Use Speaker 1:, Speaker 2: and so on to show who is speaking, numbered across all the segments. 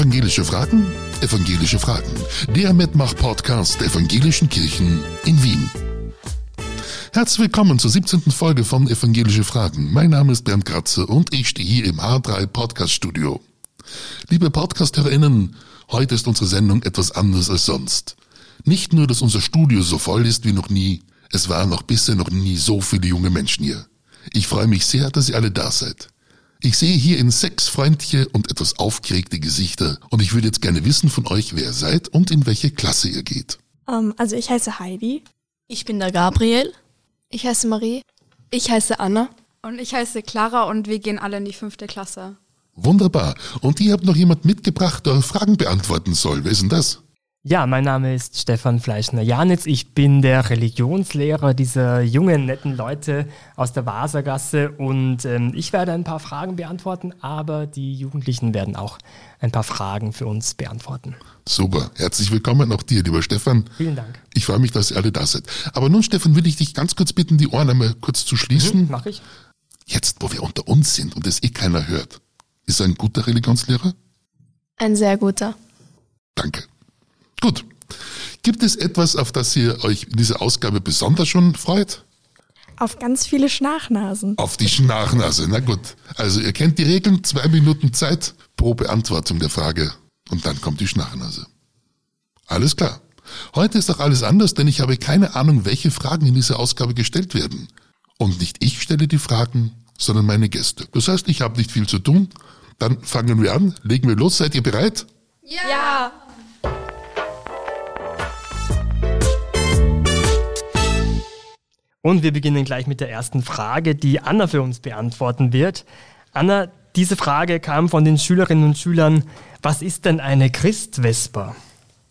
Speaker 1: Evangelische Fragen? Evangelische Fragen. Der Mitmach-Podcast der Evangelischen Kirchen in Wien. Herzlich willkommen zur 17. Folge von Evangelische Fragen. Mein Name ist Bernd Kratzer und ich stehe hier im H3 Podcast Studio. Liebe Podcasterinnen, heute ist unsere Sendung etwas anders als sonst. Nicht nur, dass unser Studio so voll ist wie noch nie, es waren noch bisher noch nie so viele junge Menschen hier. Ich freue mich sehr, dass ihr alle da seid. Ich sehe hier in sechs freundliche und etwas aufgeregte Gesichter und ich würde jetzt gerne wissen von euch, wer ihr seid und in welche Klasse ihr geht.
Speaker 2: Um, ähm, also ich heiße Heidi.
Speaker 3: Ich bin der Gabriel.
Speaker 4: Ich heiße Marie.
Speaker 5: Ich heiße Anna.
Speaker 6: Und ich heiße Clara und wir gehen alle in die fünfte Klasse.
Speaker 1: Wunderbar. Und ihr habt noch jemand mitgebracht, der eure Fragen beantworten soll. Wer ist denn das?
Speaker 7: Ja, mein Name ist Stefan Fleischner-Janitz. Ich bin der Religionslehrer dieser jungen, netten Leute aus der Wasergasse und ähm, ich werde ein paar Fragen beantworten, aber die Jugendlichen werden auch ein paar Fragen für uns beantworten.
Speaker 1: Super. Herzlich willkommen auch dir, lieber Stefan.
Speaker 7: Vielen Dank.
Speaker 1: Ich freue mich, dass ihr alle da seid. Aber nun, Stefan, will ich dich ganz kurz bitten, die Ohren einmal kurz zu schließen.
Speaker 7: Mhm, mach ich.
Speaker 1: Jetzt, wo wir unter uns sind und es eh keiner hört, ist er ein guter Religionslehrer?
Speaker 4: Ein sehr guter.
Speaker 1: Danke. Gut. Gibt es etwas, auf das ihr euch in dieser Ausgabe besonders schon freut?
Speaker 2: Auf ganz viele Schnachnasen.
Speaker 1: Auf die Schnachnase, na gut. Also ihr kennt die Regeln, zwei Minuten Zeit pro Beantwortung der Frage und dann kommt die Schnachnase. Alles klar. Heute ist doch alles anders, denn ich habe keine Ahnung, welche Fragen in dieser Ausgabe gestellt werden. Und nicht ich stelle die Fragen, sondern meine Gäste. Das heißt, ich habe nicht viel zu tun. Dann fangen wir an, legen wir los. Seid ihr bereit?
Speaker 6: Ja. ja.
Speaker 7: Und wir beginnen gleich mit der ersten Frage, die Anna für uns beantworten wird. Anna, diese Frage kam von den Schülerinnen und Schülern. Was ist denn eine Christvesper?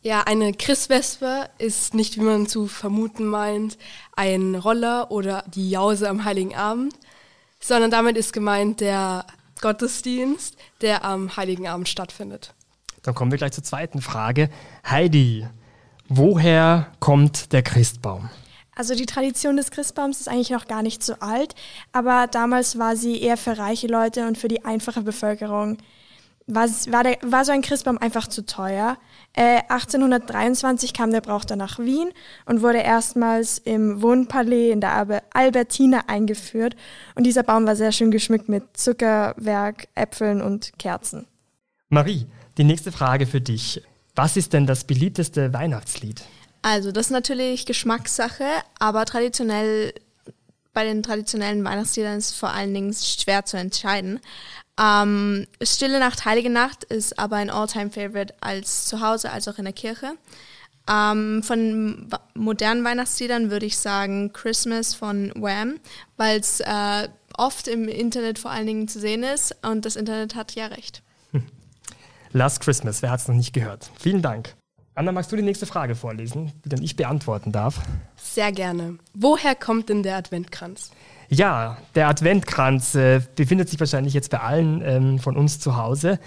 Speaker 5: Ja, eine Christvesper ist nicht, wie man zu vermuten meint, ein Roller oder die Jause am Heiligen Abend, sondern damit ist gemeint der Gottesdienst, der am Heiligen Abend stattfindet.
Speaker 7: Dann kommen wir gleich zur zweiten Frage. Heidi, woher kommt der Christbaum?
Speaker 2: Also die Tradition des Christbaums ist eigentlich noch gar nicht so alt, aber damals war sie eher für reiche Leute und für die einfache Bevölkerung. War, war, der, war so ein Christbaum einfach zu teuer. Äh, 1823 kam der Brauch dann nach Wien und wurde erstmals im Wohnpalais in der Albertina eingeführt. Und dieser Baum war sehr schön geschmückt mit Zuckerwerk, Äpfeln und Kerzen.
Speaker 7: Marie, die nächste Frage für dich. Was ist denn das beliebteste Weihnachtslied?
Speaker 4: Also, das ist natürlich Geschmackssache, aber traditionell, bei den traditionellen Weihnachtsliedern ist es vor allen Dingen schwer zu entscheiden. Ähm, Stille Nacht, Heilige Nacht ist aber ein All-Time-Favorite als zu Hause, als auch in der Kirche. Ähm, von modernen Weihnachtsliedern würde ich sagen Christmas von Wham, weil es äh, oft im Internet vor allen Dingen zu sehen ist und das Internet hat ja recht.
Speaker 7: Last Christmas, wer hat es noch nicht gehört? Vielen Dank. Anna, magst du die nächste Frage vorlesen, die dann ich beantworten darf?
Speaker 5: Sehr gerne. Woher kommt denn der Adventkranz?
Speaker 7: Ja, der Adventkranz äh, befindet sich wahrscheinlich jetzt bei allen ähm, von uns zu Hause.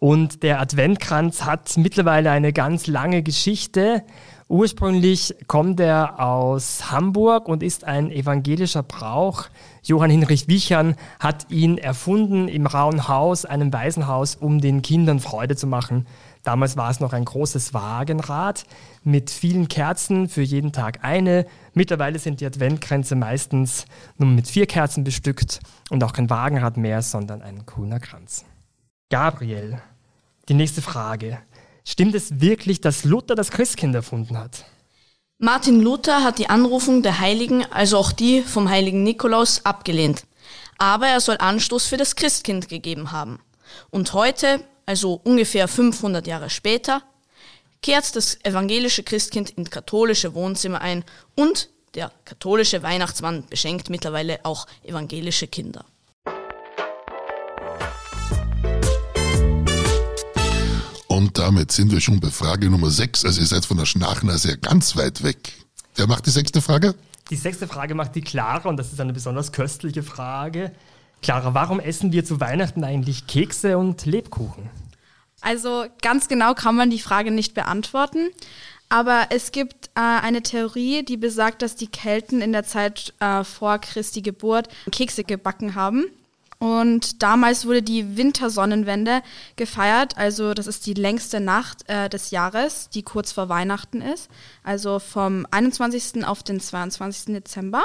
Speaker 7: Und der Adventkranz hat mittlerweile eine ganz lange Geschichte. Ursprünglich kommt er aus Hamburg und ist ein evangelischer Brauch. Johann Hinrich Wichern hat ihn erfunden im Rauen Haus, einem Waisenhaus, um den Kindern Freude zu machen. Damals war es noch ein großes Wagenrad mit vielen Kerzen, für jeden Tag eine. Mittlerweile sind die Adventkränze meistens nur mit vier Kerzen bestückt und auch kein Wagenrad mehr, sondern ein grüner Kranz. Gabriel, die nächste Frage. Stimmt es wirklich, dass Luther das Christkind erfunden hat?
Speaker 3: Martin Luther hat die Anrufung der Heiligen, also auch die vom heiligen Nikolaus, abgelehnt. Aber er soll Anstoß für das Christkind gegeben haben. Und heute, also ungefähr 500 Jahre später, kehrt das evangelische Christkind in katholische Wohnzimmer ein und der katholische Weihnachtsmann beschenkt mittlerweile auch evangelische Kinder.
Speaker 1: Und damit sind wir schon bei Frage Nummer 6. Also ihr seid von der Schnachnase ganz weit weg. Wer macht die sechste Frage?
Speaker 7: Die sechste Frage macht die Clara und das ist eine besonders köstliche Frage. Clara, warum essen wir zu Weihnachten eigentlich Kekse und Lebkuchen?
Speaker 6: Also ganz genau kann man die Frage nicht beantworten. Aber es gibt äh, eine Theorie, die besagt, dass die Kelten in der Zeit äh, vor Christi Geburt Kekse gebacken haben. Und damals wurde die Wintersonnenwende gefeiert. Also das ist die längste Nacht äh, des Jahres, die kurz vor Weihnachten ist. Also vom 21. auf den 22. Dezember.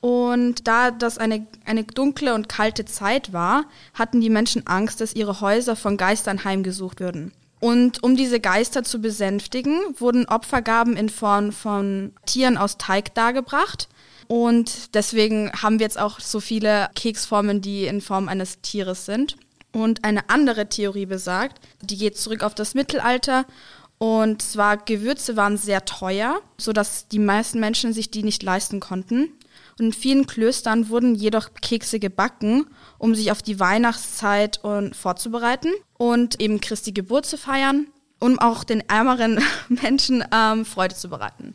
Speaker 6: Und da das eine, eine dunkle und kalte Zeit war, hatten die Menschen Angst, dass ihre Häuser von Geistern heimgesucht würden. Und um diese Geister zu besänftigen, wurden Opfergaben in Form von Tieren aus Teig dargebracht. Und deswegen haben wir jetzt auch so viele Keksformen, die in Form eines Tieres sind. Und eine andere Theorie besagt, die geht zurück auf das Mittelalter. Und zwar Gewürze waren sehr teuer, sodass die meisten Menschen sich die nicht leisten konnten. Und in vielen Klöstern wurden jedoch Kekse gebacken, um sich auf die Weihnachtszeit und vorzubereiten und eben Christi Geburt zu feiern, um auch den ärmeren Menschen ähm, Freude zu bereiten.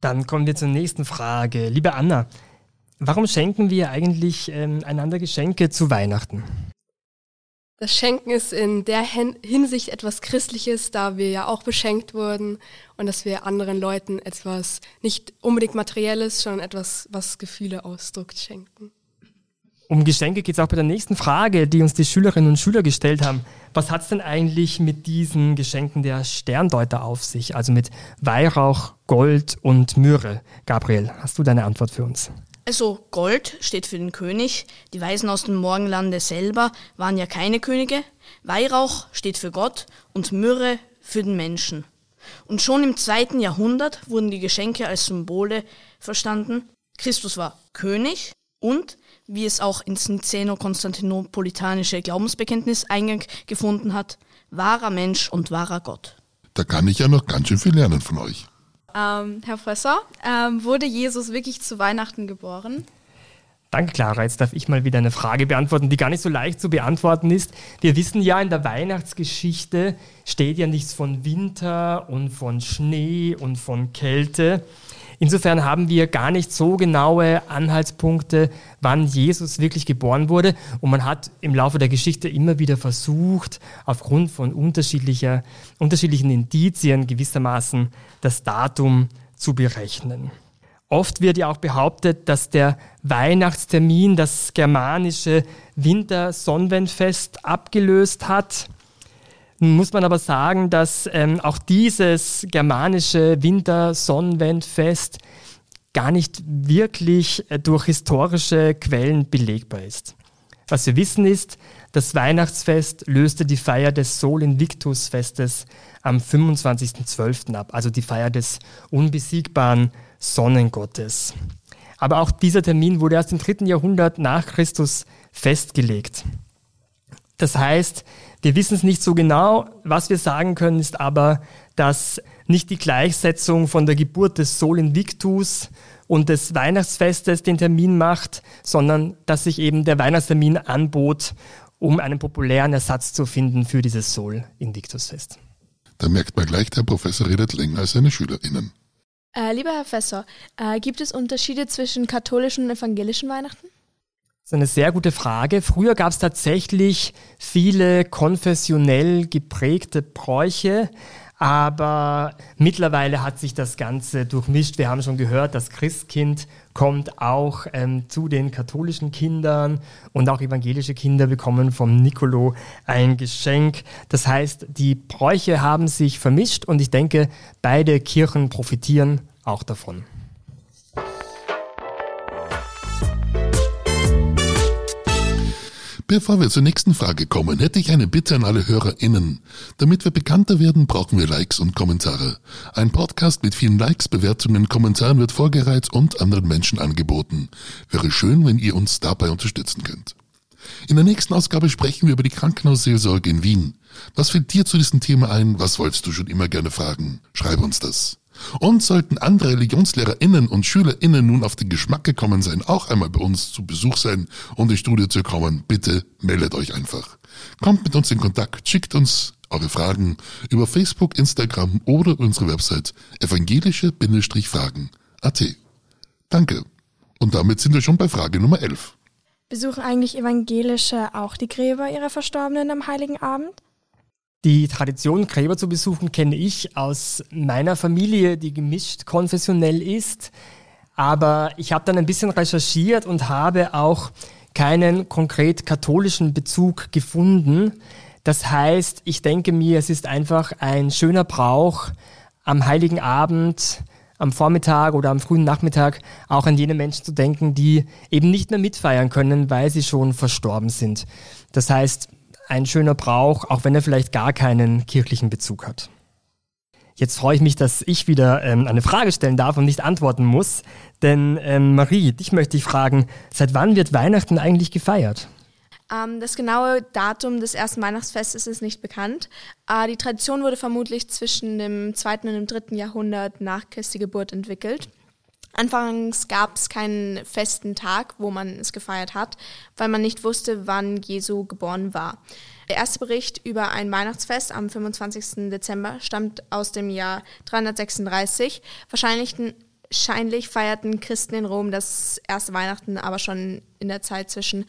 Speaker 7: Dann kommen wir zur nächsten Frage. Liebe Anna, warum schenken wir eigentlich ähm, einander Geschenke zu Weihnachten?
Speaker 5: Das Schenken ist in der Hinsicht etwas Christliches, da wir ja auch beschenkt wurden und dass wir anderen Leuten etwas nicht unbedingt Materielles, sondern etwas, was Gefühle ausdrückt, schenken.
Speaker 7: Um Geschenke geht es auch bei der nächsten Frage, die uns die Schülerinnen und Schüler gestellt haben. Was hat es denn eigentlich mit diesen Geschenken der Sterndeuter auf sich, also mit Weihrauch, Gold und Myrrhe? Gabriel, hast du deine Antwort für uns?
Speaker 3: Also Gold steht für den König, die Weisen aus dem Morgenlande selber waren ja keine Könige, Weihrauch steht für Gott und Myrrhe für den Menschen. Und schon im zweiten Jahrhundert wurden die Geschenke als Symbole verstanden. Christus war König und, wie es auch ins Niceno-Konstantinopolitanische Glaubensbekenntnis Eingang gefunden hat, wahrer Mensch und wahrer Gott.
Speaker 1: Da kann ich ja noch ganz schön viel lernen von euch.
Speaker 6: Ähm, Herr Professor, ähm, wurde Jesus wirklich zu Weihnachten geboren?
Speaker 7: Danke, Clara. Jetzt darf ich mal wieder eine Frage beantworten, die gar nicht so leicht zu beantworten ist. Wir wissen ja, in der Weihnachtsgeschichte steht ja nichts von Winter und von Schnee und von Kälte. Insofern haben wir gar nicht so genaue Anhaltspunkte, wann Jesus wirklich geboren wurde. Und man hat im Laufe der Geschichte immer wieder versucht, aufgrund von unterschiedlicher, unterschiedlichen Indizien gewissermaßen das Datum zu berechnen. Oft wird ja auch behauptet, dass der Weihnachtstermin das germanische Wintersonnenwendfest abgelöst hat. Muss man aber sagen, dass ähm, auch dieses germanische Winter-Sonnenwendfest gar nicht wirklich äh, durch historische Quellen belegbar ist. Was wir wissen ist, das Weihnachtsfest löste die Feier des Sol Invictus Festes am 25.12. ab, also die Feier des unbesiegbaren Sonnengottes. Aber auch dieser Termin wurde erst im dritten Jahrhundert nach Christus festgelegt. Das heißt, wir wissen es nicht so genau. Was wir sagen können, ist aber, dass nicht die Gleichsetzung von der Geburt des Sol Invictus und des Weihnachtsfestes den Termin macht, sondern dass sich eben der Weihnachtstermin anbot, um einen populären Ersatz zu finden für dieses Sol Invictus Fest.
Speaker 1: Da merkt man gleich, der Professor redet länger als seine SchülerInnen.
Speaker 4: Äh, lieber Herr Professor, äh, gibt es Unterschiede zwischen katholischen und evangelischen Weihnachten?
Speaker 7: Das ist eine sehr gute Frage. Früher gab es tatsächlich viele konfessionell geprägte Bräuche, aber mittlerweile hat sich das Ganze durchmischt. Wir haben schon gehört, das Christkind kommt auch ähm, zu den katholischen Kindern und auch evangelische Kinder bekommen vom Nicolo ein Geschenk. Das heißt, die Bräuche haben sich vermischt und ich denke, beide Kirchen profitieren auch davon.
Speaker 1: Bevor wir zur nächsten Frage kommen, hätte ich eine Bitte an alle HörerInnen. Damit wir bekannter werden, brauchen wir Likes und Kommentare. Ein Podcast mit vielen Likes, Bewertungen, Kommentaren wird vorgereizt und anderen Menschen angeboten. Wäre schön, wenn ihr uns dabei unterstützen könnt. In der nächsten Ausgabe sprechen wir über die Krankenhausseelsorge in Wien. Was fällt dir zu diesem Thema ein? Was wolltest du schon immer gerne fragen? Schreib uns das. Und sollten andere ReligionslehrerInnen und SchülerInnen nun auf den Geschmack gekommen sein, auch einmal bei uns zu Besuch sein und ins Studio zu kommen, bitte meldet euch einfach. Kommt mit uns in Kontakt, schickt uns eure Fragen über Facebook, Instagram oder unsere Website evangelische-fragen.at. Danke. Und damit sind wir schon bei Frage Nummer 11.
Speaker 2: Besuchen eigentlich Evangelische auch die Gräber ihrer Verstorbenen am Heiligen Abend?
Speaker 7: Die Tradition, Gräber zu besuchen, kenne ich aus meiner Familie, die gemischt konfessionell ist. Aber ich habe dann ein bisschen recherchiert und habe auch keinen konkret katholischen Bezug gefunden. Das heißt, ich denke mir, es ist einfach ein schöner Brauch, am heiligen Abend, am Vormittag oder am frühen Nachmittag auch an jene Menschen zu denken, die eben nicht mehr mitfeiern können, weil sie schon verstorben sind. Das heißt, ein schöner Brauch, auch wenn er vielleicht gar keinen kirchlichen Bezug hat. Jetzt freue ich mich, dass ich wieder ähm, eine Frage stellen darf und nicht antworten muss. Denn ähm, Marie, dich möchte ich fragen, seit wann wird Weihnachten eigentlich gefeiert?
Speaker 4: Ähm, das genaue Datum des ersten Weihnachtsfestes ist nicht bekannt. Äh, die Tradition wurde vermutlich zwischen dem zweiten und dem dritten Jahrhundert nach Christi Geburt entwickelt. Anfangs gab es keinen festen Tag, wo man es gefeiert hat, weil man nicht wusste, wann Jesu geboren war. Der erste Bericht über ein Weihnachtsfest am 25. Dezember stammt aus dem Jahr 336. Wahrscheinlich, wahrscheinlich feierten Christen in Rom das erste Weihnachten aber schon in der Zeit zwischen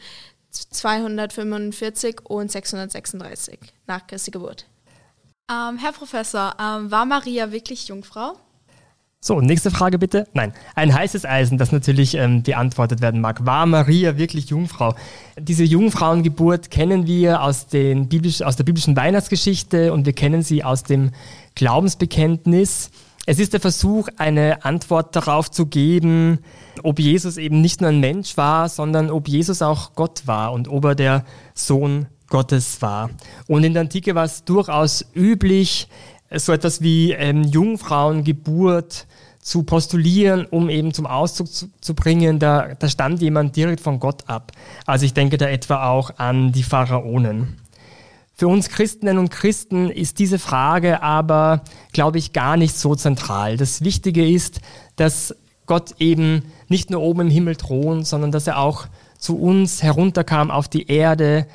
Speaker 4: 245 und 636 nach Christi Geburt.
Speaker 6: Ähm, Herr Professor, ähm, war Maria wirklich Jungfrau?
Speaker 7: So, nächste Frage bitte. Nein, ein heißes Eisen, das natürlich ähm, beantwortet werden mag. War Maria wirklich Jungfrau? Diese Jungfrauengeburt kennen wir aus, den biblisch, aus der biblischen Weihnachtsgeschichte und wir kennen sie aus dem Glaubensbekenntnis. Es ist der Versuch, eine Antwort darauf zu geben, ob Jesus eben nicht nur ein Mensch war, sondern ob Jesus auch Gott war und ob er der Sohn Gottes war. Und in der Antike war es durchaus üblich, so etwas wie ähm, Jungfrauengeburt zu postulieren, um eben zum Ausdruck zu, zu bringen, da, da stammt jemand direkt von Gott ab. Also ich denke da etwa auch an die Pharaonen. Für uns Christinnen und Christen ist diese Frage aber, glaube ich, gar nicht so zentral. Das Wichtige ist, dass Gott eben nicht nur oben im Himmel thront, sondern dass er auch zu uns herunterkam auf die Erde,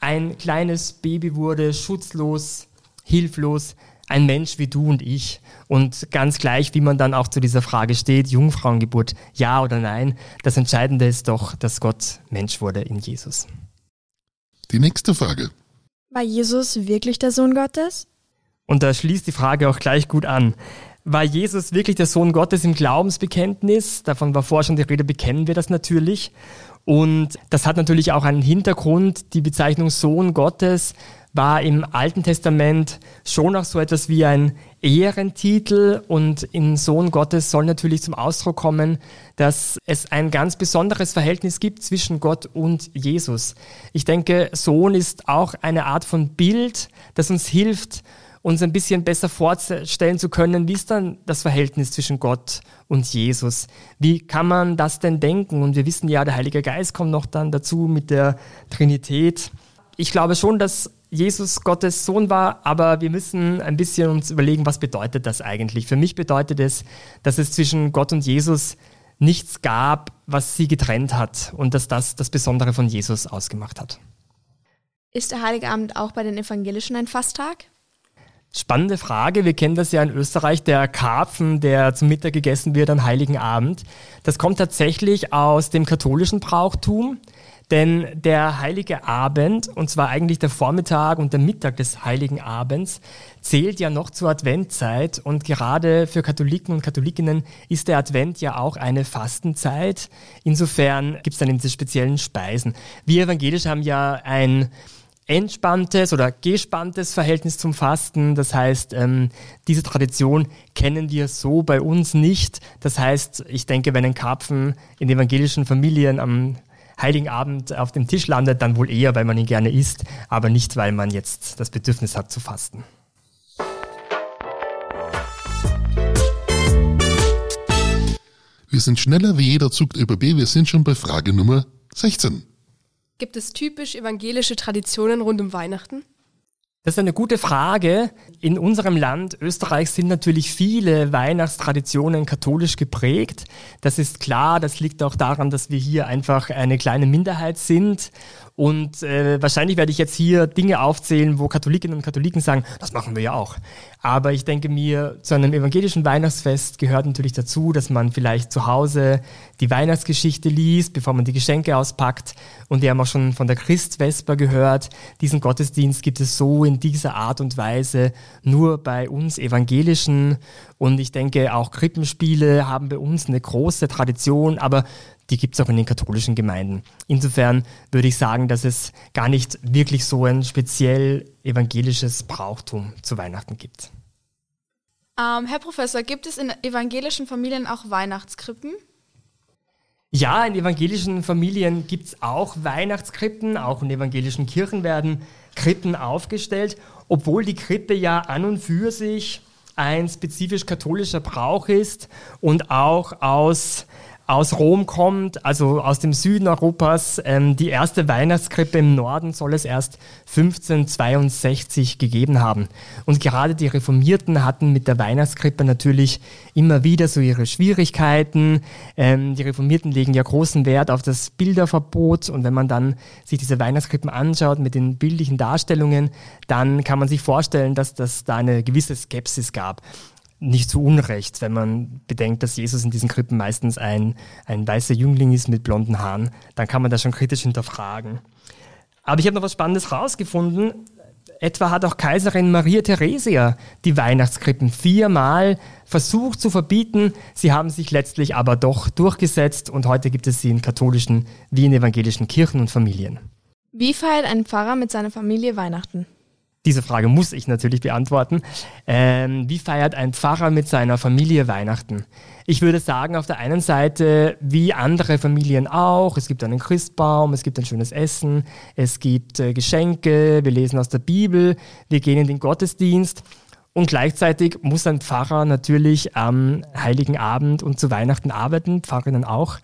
Speaker 7: ein kleines Baby wurde, schutzlos, hilflos, ein Mensch wie du und ich. Und ganz gleich, wie man dann auch zu dieser Frage steht, Jungfrauengeburt, ja oder nein, das Entscheidende ist doch, dass Gott Mensch wurde in Jesus.
Speaker 1: Die nächste Frage.
Speaker 2: War Jesus wirklich der Sohn Gottes?
Speaker 7: Und da schließt die Frage auch gleich gut an. War Jesus wirklich der Sohn Gottes im Glaubensbekenntnis? Davon war vorher schon die Rede, bekennen wir das natürlich. Und das hat natürlich auch einen Hintergrund. Die Bezeichnung Sohn Gottes war im Alten Testament schon auch so etwas wie ein Ehrentitel und in Sohn Gottes soll natürlich zum Ausdruck kommen, dass es ein ganz besonderes Verhältnis gibt zwischen Gott und Jesus. Ich denke, Sohn ist auch eine Art von Bild, das uns hilft, uns ein bisschen besser vorstellen zu können, wie ist dann das Verhältnis zwischen Gott und Jesus? Wie kann man das denn denken? Und wir wissen ja, der Heilige Geist kommt noch dann dazu mit der Trinität. Ich glaube schon, dass Jesus Gottes Sohn war, aber wir müssen ein bisschen uns überlegen, was bedeutet das eigentlich? Für mich bedeutet es, dass es zwischen Gott und Jesus nichts gab, was sie getrennt hat und dass das das Besondere von Jesus ausgemacht hat.
Speaker 4: Ist der Heilige Abend auch bei den Evangelischen ein Fasttag?
Speaker 7: Spannende Frage. Wir kennen das ja in Österreich, der Karpfen, der zum Mittag gegessen wird am Heiligen Abend. Das kommt tatsächlich aus dem katholischen Brauchtum. Denn der heilige Abend, und zwar eigentlich der Vormittag und der Mittag des heiligen Abends, zählt ja noch zur Adventzeit. Und gerade für Katholiken und Katholikinnen ist der Advent ja auch eine Fastenzeit. Insofern gibt es dann diese speziellen Speisen. Wir evangelisch haben ja ein entspanntes oder gespanntes Verhältnis zum Fasten. Das heißt, ähm, diese Tradition kennen wir so bei uns nicht. Das heißt, ich denke, wenn ein Karpfen in evangelischen Familien am Heiligen Abend auf dem Tisch landet, dann wohl eher, weil man ihn gerne isst, aber nicht, weil man jetzt das Bedürfnis hat zu fasten.
Speaker 1: Wir sind schneller wie jeder Zug über B. Wir sind schon bei Frage Nummer 16.
Speaker 5: Gibt es typisch evangelische Traditionen rund um Weihnachten?
Speaker 7: Das ist eine gute Frage. In unserem Land, Österreich, sind natürlich viele Weihnachtstraditionen katholisch geprägt. Das ist klar, das liegt auch daran, dass wir hier einfach eine kleine Minderheit sind und äh, wahrscheinlich werde ich jetzt hier Dinge aufzählen, wo Katholikinnen und Katholiken sagen, das machen wir ja auch. Aber ich denke mir, zu einem evangelischen Weihnachtsfest gehört natürlich dazu, dass man vielleicht zu Hause die Weihnachtsgeschichte liest, bevor man die Geschenke auspackt. Und wir haben auch schon von der Christvesper gehört. Diesen Gottesdienst gibt es so in dieser Art und Weise nur bei uns Evangelischen. Und ich denke, auch Krippenspiele haben bei uns eine große Tradition. Aber die gibt es auch in den katholischen Gemeinden. Insofern würde ich sagen, dass es gar nicht wirklich so ein speziell evangelisches Brauchtum zu Weihnachten gibt.
Speaker 6: Ähm, Herr Professor, gibt es in evangelischen Familien auch Weihnachtskrippen?
Speaker 7: Ja, in evangelischen Familien gibt es auch Weihnachtskrippen, auch in evangelischen Kirchen werden Krippen aufgestellt, obwohl die Krippe ja an und für sich ein spezifisch katholischer Brauch ist und auch aus aus Rom kommt, also aus dem Süden Europas. Ähm, die erste Weihnachtskrippe im Norden soll es erst 1562 gegeben haben. Und gerade die Reformierten hatten mit der Weihnachtskrippe natürlich immer wieder so ihre Schwierigkeiten. Ähm, die Reformierten legen ja großen Wert auf das Bilderverbot. Und wenn man dann sich diese Weihnachtskrippen anschaut mit den bildlichen Darstellungen, dann kann man sich vorstellen, dass das da eine gewisse Skepsis gab nicht zu Unrecht, wenn man bedenkt, dass Jesus in diesen Krippen meistens ein, ein weißer Jüngling ist mit blonden Haaren, dann kann man das schon kritisch hinterfragen. Aber ich habe noch was Spannendes rausgefunden. Etwa hat auch Kaiserin Maria Theresia die Weihnachtskrippen viermal versucht zu verbieten. Sie haben sich letztlich aber doch durchgesetzt und heute gibt es sie in katholischen wie in evangelischen Kirchen und Familien.
Speaker 4: Wie feiert ein Pfarrer mit seiner Familie Weihnachten?
Speaker 7: Diese Frage muss ich natürlich beantworten. Ähm, wie feiert ein Pfarrer mit seiner Familie Weihnachten? Ich würde sagen, auf der einen Seite, wie andere Familien auch, es gibt einen Christbaum, es gibt ein schönes Essen, es gibt äh, Geschenke, wir lesen aus der Bibel, wir gehen in den Gottesdienst. Und gleichzeitig muss ein Pfarrer natürlich am Heiligen Abend und zu Weihnachten arbeiten, Pfarrerinnen auch.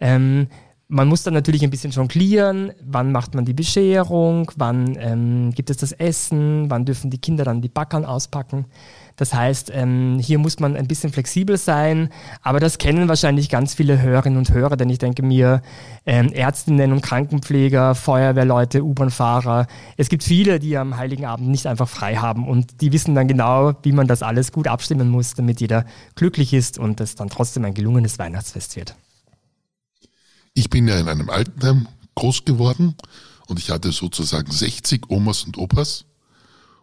Speaker 7: Ähm, man muss dann natürlich ein bisschen jonglieren, wann macht man die Bescherung, wann ähm, gibt es das Essen, wann dürfen die Kinder dann die Backern auspacken. Das heißt, ähm, hier muss man ein bisschen flexibel sein, aber das kennen wahrscheinlich ganz viele Hörerinnen und Hörer, denn ich denke mir, ähm, Ärztinnen und Krankenpfleger, Feuerwehrleute, U-Bahn-Fahrer, es gibt viele, die am Heiligen Abend nicht einfach frei haben. Und die wissen dann genau, wie man das alles gut abstimmen muss, damit jeder glücklich ist und es dann trotzdem ein gelungenes Weihnachtsfest wird.
Speaker 1: Ich bin ja in einem Altenheim groß geworden und ich hatte sozusagen 60 Omas und Opas.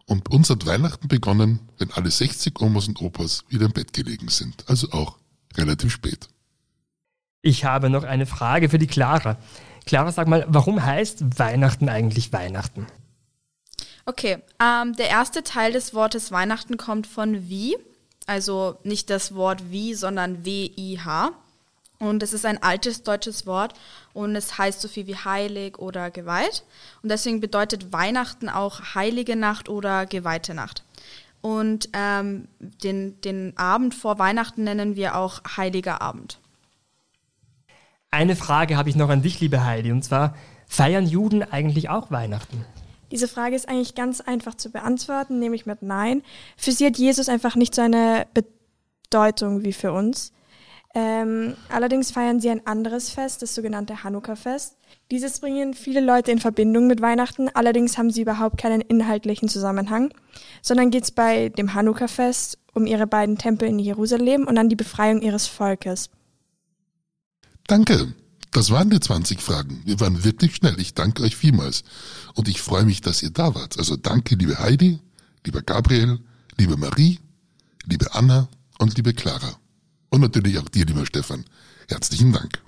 Speaker 1: Und uns hat Weihnachten begonnen, wenn alle 60 Omas und Opas wieder im Bett gelegen sind. Also auch relativ spät.
Speaker 7: Ich habe noch eine Frage für die Clara. Clara, sag mal, warum heißt Weihnachten eigentlich Weihnachten?
Speaker 6: Okay, ähm, der erste Teil des Wortes Weihnachten kommt von wie, also nicht das Wort wie, sondern W-I-H. Und es ist ein altes deutsches Wort und es heißt so viel wie heilig oder geweiht. Und deswegen bedeutet Weihnachten auch heilige Nacht oder geweihte Nacht. Und ähm, den, den Abend vor Weihnachten nennen wir auch heiliger Abend.
Speaker 7: Eine Frage habe ich noch an dich, liebe Heidi, und zwar, feiern Juden eigentlich auch Weihnachten?
Speaker 2: Diese Frage ist eigentlich ganz einfach zu beantworten, nämlich mit Nein. Für sie hat Jesus einfach nicht so eine Bedeutung wie für uns. Ähm, allerdings feiern sie ein anderes Fest, das sogenannte Hanukkah-Fest. Dieses bringen viele Leute in Verbindung mit Weihnachten, allerdings haben sie überhaupt keinen inhaltlichen Zusammenhang, sondern geht es bei dem Hanukkah-Fest um ihre beiden Tempel in Jerusalem und an die Befreiung ihres Volkes.
Speaker 1: Danke. Das waren die 20 Fragen. Wir waren wirklich schnell. Ich danke euch vielmals. Und ich freue mich, dass ihr da wart. Also danke, liebe Heidi, lieber Gabriel, liebe Marie, liebe Anna und liebe Clara. Und natürlich auch dir, lieber Stefan. Herzlichen Dank.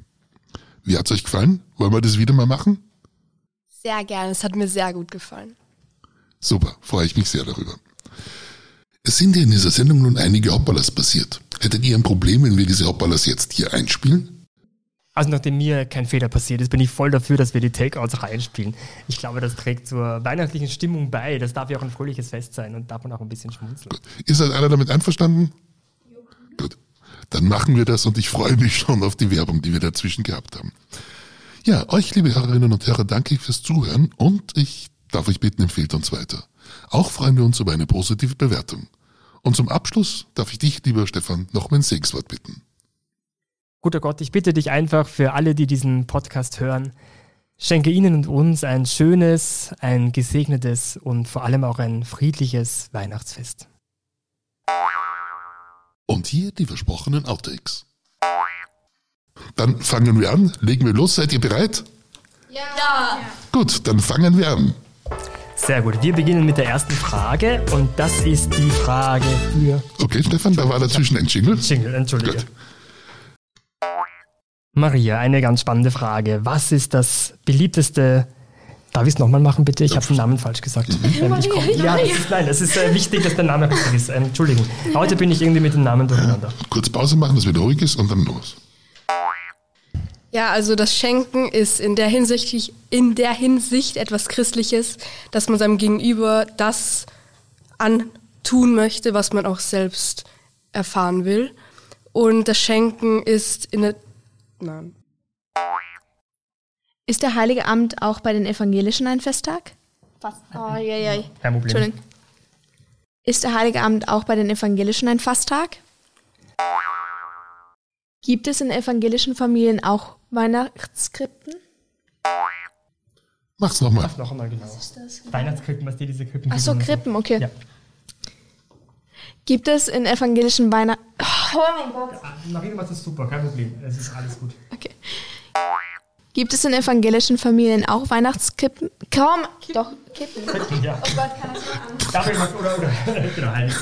Speaker 1: Wie hat's euch gefallen? Wollen wir das wieder mal machen?
Speaker 5: Sehr gerne, es hat mir sehr gut gefallen.
Speaker 1: Super, freue ich mich sehr darüber. Es sind ja in dieser Sendung nun einige Hoppalas passiert. Hättet ihr ein Problem, wenn wir diese Hoppalas jetzt hier einspielen?
Speaker 7: Also nachdem mir kein Fehler passiert ist, bin ich voll dafür, dass wir die Takeouts reinspielen. Ich glaube, das trägt zur weihnachtlichen Stimmung bei. Das darf ja auch ein fröhliches Fest sein und darf man auch ein bisschen schmunzeln.
Speaker 1: Gut. Ist halt einer damit einverstanden? Gut dann machen wir das und ich freue mich schon auf die Werbung, die wir dazwischen gehabt haben. Ja, euch, liebe Hörerinnen und Hörer, danke ich fürs Zuhören und ich darf euch bitten, empfehlt uns weiter. Auch freuen wir uns über eine positive Bewertung. Und zum Abschluss darf ich dich, lieber Stefan, noch mein Segenswort bitten.
Speaker 7: Guter Gott, ich bitte dich einfach für alle, die diesen Podcast hören, schenke ihnen und uns ein schönes, ein gesegnetes und vor allem auch ein friedliches Weihnachtsfest.
Speaker 1: Und hier die versprochenen Outtakes. Dann fangen wir an. Legen wir los. Seid ihr bereit?
Speaker 3: Ja. ja.
Speaker 1: Gut, dann fangen wir an.
Speaker 7: Sehr gut. Wir beginnen mit der ersten Frage und das ist die Frage für.
Speaker 1: Okay, Stefan, da war dazwischen ein Jingle.
Speaker 7: Jingle, entschuldige. Gut. Maria, eine ganz spannende Frage. Was ist das beliebteste Darf ich es nochmal machen, bitte? Ich habe den Namen falsch gesagt. Ähm, ich komm, ja, das ist, nein, es ist äh, wichtig, dass der Name richtig ist. Ähm, Entschuldigung. Heute bin ich irgendwie mit den Namen durcheinander.
Speaker 1: Kurz Pause machen, dass wieder ruhig ist und dann los.
Speaker 5: Ja, also das Schenken ist in der Hinsicht, in der Hinsicht etwas Christliches, dass man seinem Gegenüber das antun möchte, was man auch selbst erfahren will. Und das Schenken ist in der. Nein.
Speaker 4: Ist der Heilige Abend auch bei den Evangelischen ein Festtag? Was? Oh, je, je.
Speaker 7: Kein Problem.
Speaker 4: Entschuldigung. Ist der Heilige Abend auch bei den Evangelischen ein Fasttag? Gibt es in evangelischen Familien auch Weihnachtskrippen?
Speaker 1: Mach's nochmal.
Speaker 7: Noch einmal genau. Was ist das? Weihnachtskrippen, was die diese Krippen
Speaker 4: Ach so. Krippen, okay.
Speaker 7: Ja.
Speaker 4: Gibt es in evangelischen Weihnachten... Oh mein Gott.
Speaker 7: Marina macht das super, kein Problem. Es ist alles gut.
Speaker 4: Okay. Gibt es in evangelischen Familien auch Weihnachtskippen? Kaum. Doch, Kippen.
Speaker 7: Ja.
Speaker 4: Oh Gott, kann das mal an.
Speaker 7: Darf ich mal, oder, oder, genau, heilig.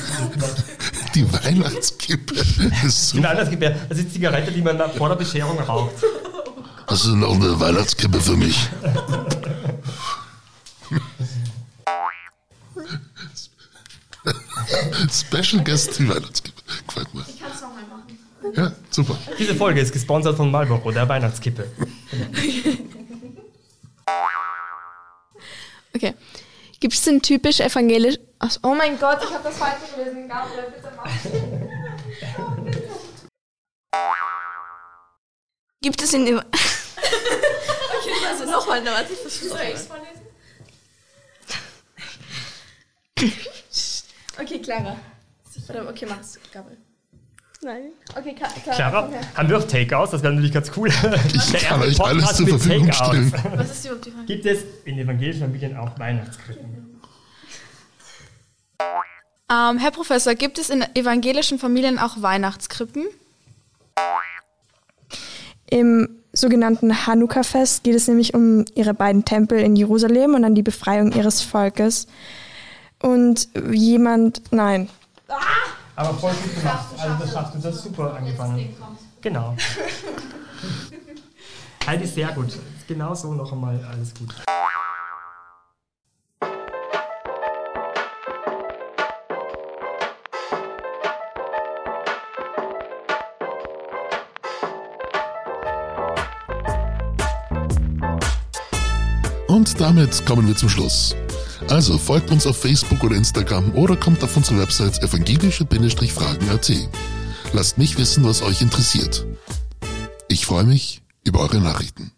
Speaker 1: Die Weihnachtskippe. Das ist
Speaker 7: Die. Weihnachtskippe, das ist Zigarette, die man vor der Bescherung raucht.
Speaker 1: Hast du noch eine Weihnachtskippe für mich? Special Guest, die Weihnachtskippe. Gefällt mir. Ich kann es nochmal machen. Ja, super.
Speaker 7: Diese Folge ist gesponsert von Marlboro, der Weihnachtskippe.
Speaker 4: Okay. Gibt es denn typisch evangelisch... Oh mein Gott, ich habe das falsch gelesen. Gabriel, bitte mach.
Speaker 3: Gibt es in dem. okay, also nochmal, warte, ich versuche
Speaker 4: Okay, Clara. Oder, okay, mach's, Gabriel. Nein. Okay, Ka Clara.
Speaker 7: Haben wir auch Takeouts? Das wäre natürlich ganz cool.
Speaker 1: Ich
Speaker 7: Der
Speaker 1: kann euch alles zur Verfügung
Speaker 7: Takeouts.
Speaker 1: stellen.
Speaker 2: Was ist überhaupt die Frage?
Speaker 7: Gibt es in evangelischen Familien auch Weihnachtskrippen?
Speaker 6: Ähm, Herr Professor, gibt es in evangelischen Familien auch Weihnachtskrippen?
Speaker 2: Im sogenannten Hanukkah-Fest geht es nämlich um ihre beiden Tempel in Jerusalem und dann die Befreiung ihres Volkes. Und jemand, nein,
Speaker 7: Aber voll gut gemacht. Also das schaffst du, das super angefangen. Genau. Heidi, sehr gut. Genau so noch einmal alles gut.
Speaker 1: Und damit kommen wir zum Schluss. Also folgt uns auf Facebook oder Instagram oder kommt auf unsere Website evangelische-fragen.at. Lasst mich wissen, was euch interessiert. Ich freue mich über eure Nachrichten.